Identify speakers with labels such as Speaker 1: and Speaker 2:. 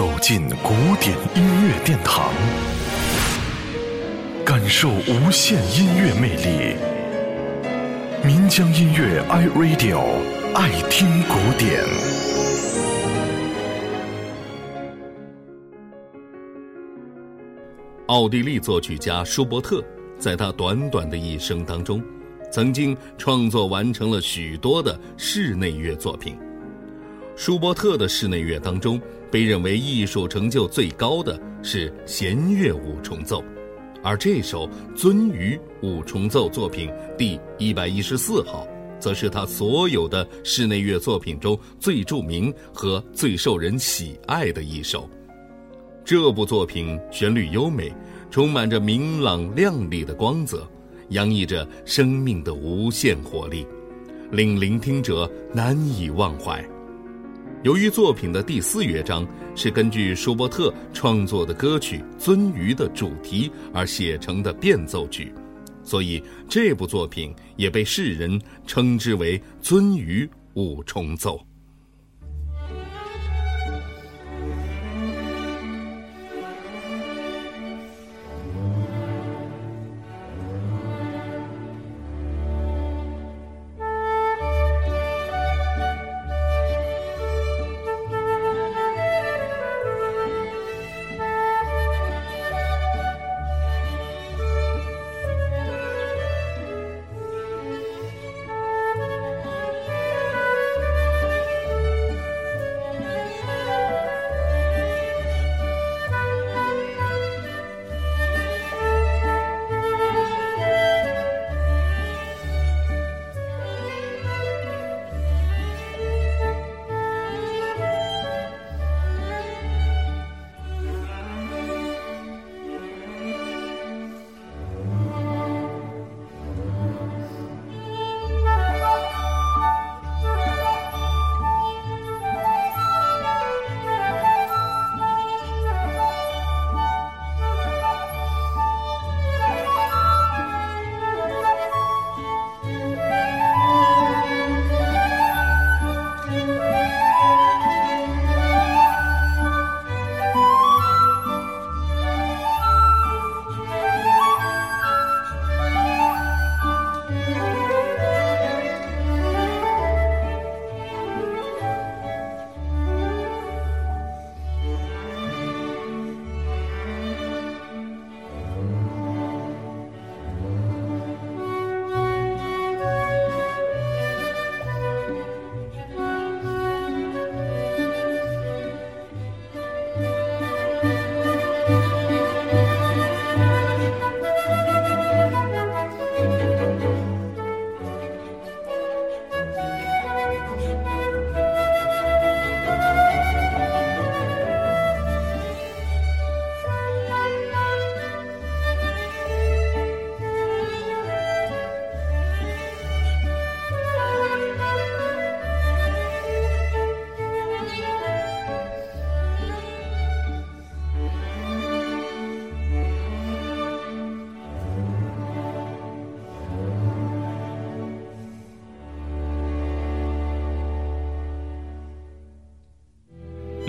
Speaker 1: 走进古典音乐殿堂，感受无限音乐魅力。民江音乐 iRadio 爱听古典。
Speaker 2: 奥地利作曲家舒伯特，在他短短的一生当中，曾经创作完成了许多的室内乐作品。舒伯特的室内乐当中，被认为艺术成就最高的是弦乐五重奏，而这首鳟鱼五重奏作品第一百一十四号，则是他所有的室内乐作品中最著名和最受人喜爱的一首。这部作品旋律优美，充满着明朗亮丽的光泽，洋溢着生命的无限活力，令聆听者难以忘怀。由于作品的第四乐章是根据舒伯特创作的歌曲《鳟鱼》的主题而写成的变奏曲，所以这部作品也被世人称之为《鳟鱼五重奏》。